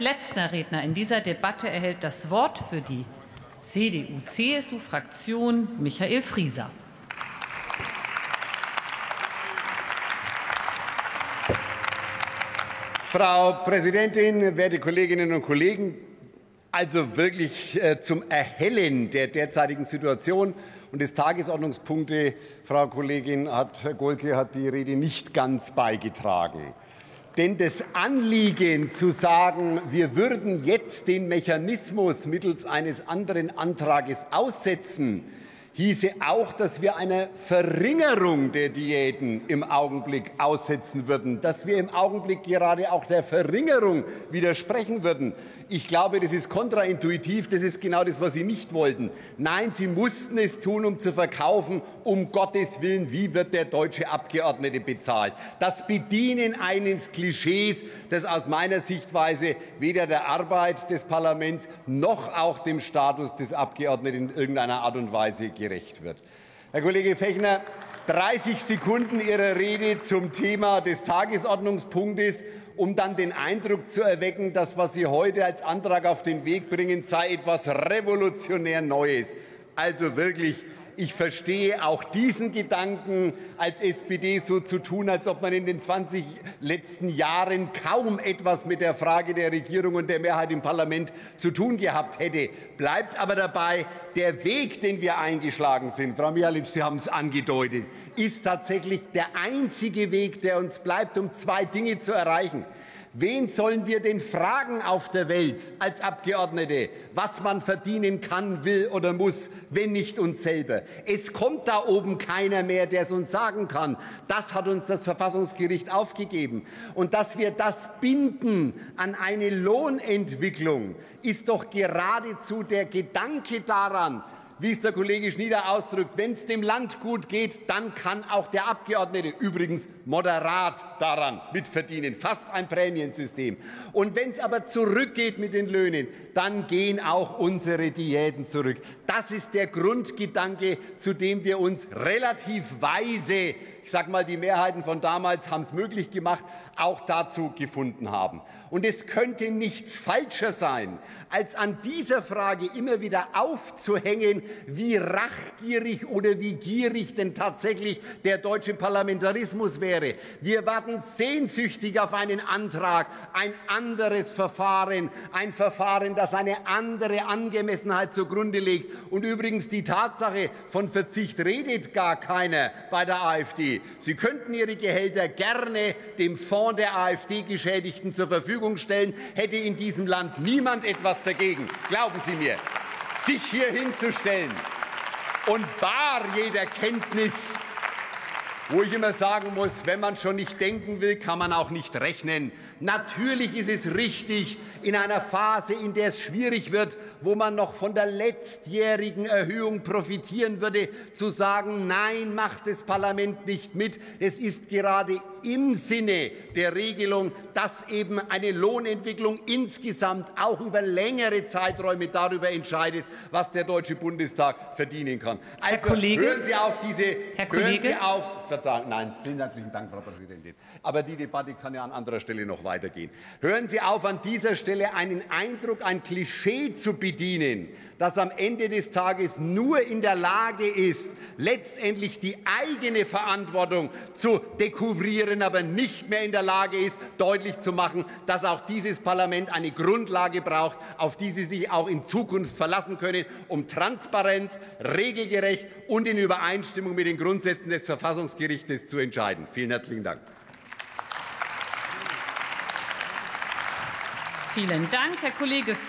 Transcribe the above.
als letzter Redner in dieser Debatte erhält das Wort für die CDU-CSU-Fraktion Michael Frieser. Frau Präsidentin, werte Kolleginnen und Kollegen! Also wirklich äh, zum Erhellen der derzeitigen Situation und des Tagesordnungspunkte, Frau Kollegin hat, Golke hat die Rede nicht ganz beigetragen. Denn das Anliegen zu sagen, wir würden jetzt den Mechanismus mittels eines anderen Antrages aussetzen, hieße auch, dass wir einer Verringerung der Diäten im Augenblick aussetzen würden, dass wir im Augenblick gerade auch der Verringerung widersprechen würden. Ich glaube, das ist kontraintuitiv. Das ist genau das, was Sie nicht wollten. Nein, Sie mussten es tun, um zu verkaufen. Um Gottes Willen, wie wird der deutsche Abgeordnete bezahlt? Das Bedienen eines Klischees, das aus meiner Sichtweise weder der Arbeit des Parlaments noch auch dem Status des Abgeordneten in irgendeiner Art und Weise gerecht wird. Herr Kollege Fechner, 30 Sekunden Ihrer Rede zum Thema des Tagesordnungspunktes, um dann den Eindruck zu erwecken, dass was Sie heute als Antrag auf den Weg bringen, sei etwas revolutionär Neues. Also wirklich ich verstehe auch diesen Gedanken als SPD so zu tun, als ob man in den 20 letzten Jahren kaum etwas mit der Frage der Regierung und der Mehrheit im Parlament zu tun gehabt hätte. Bleibt aber dabei, der Weg, den wir eingeschlagen sind, Frau Mihalic, Sie haben es angedeutet, ist tatsächlich der einzige Weg, der uns bleibt, um zwei Dinge zu erreichen. Wen sollen wir denn fragen auf der Welt als Abgeordnete, was man verdienen kann, will oder muss, wenn nicht uns selber? Es kommt da oben keiner mehr, der es uns sagen kann. Das hat uns das Verfassungsgericht aufgegeben. Und dass wir das binden an eine Lohnentwicklung, ist doch geradezu der Gedanke daran, wie es der Kollege Schnieder ausdrückt, wenn es dem Land gut geht, dann kann auch der Abgeordnete übrigens moderat daran mitverdienen, fast ein Prämiensystem. Und wenn es aber zurückgeht mit den Löhnen, dann gehen auch unsere Diäten zurück. Das ist der Grundgedanke, zu dem wir uns relativ weise ich sage mal, die Mehrheiten von damals haben es möglich gemacht, auch dazu gefunden haben. Und es könnte nichts falscher sein, als an dieser Frage immer wieder aufzuhängen, wie rachgierig oder wie gierig denn tatsächlich der deutsche Parlamentarismus wäre. Wir warten sehnsüchtig auf einen Antrag, ein anderes Verfahren, ein Verfahren, das eine andere Angemessenheit zugrunde legt. Und übrigens die Tatsache, von Verzicht redet gar keiner bei der AfD. Sie könnten Ihre Gehälter gerne dem Fonds der AfD-Geschädigten zur Verfügung stellen, hätte in diesem Land niemand etwas dagegen. Glauben Sie mir, sich hier hinzustellen und bar jeder Kenntnis wo ich immer sagen muss, wenn man schon nicht denken will, kann man auch nicht rechnen. Natürlich ist es richtig, in einer Phase, in der es schwierig wird, wo man noch von der letztjährigen Erhöhung profitieren würde, zu sagen, nein, macht das Parlament nicht mit. Es ist gerade im Sinne der Regelung, dass eben eine Lohnentwicklung insgesamt auch über längere Zeiträume darüber entscheidet, was der Deutsche Bundestag verdienen kann. Also Kollege, hören Sie auf diese, Herr hören Kollege, Sie auf, verzeihen, nein, vielen herzlichen Dank, Frau Präsidentin. Aber die Debatte kann ja an anderer Stelle noch weitergehen. Hören Sie auf, an dieser Stelle einen Eindruck, ein Klischee zu bedienen, das am Ende des Tages nur in der Lage ist, letztendlich die eigene Verantwortung zu dekouvrieren, aber nicht mehr in der Lage ist, deutlich zu machen, dass auch dieses Parlament eine Grundlage braucht, auf die Sie sich auch in Zukunft verlassen können, um Transparenz, regelgerecht und in Übereinstimmung mit den Grundsätzen des Verfassungsgerichtes zu entscheiden. Vielen herzlichen Dank. Vielen Dank, Herr Kollege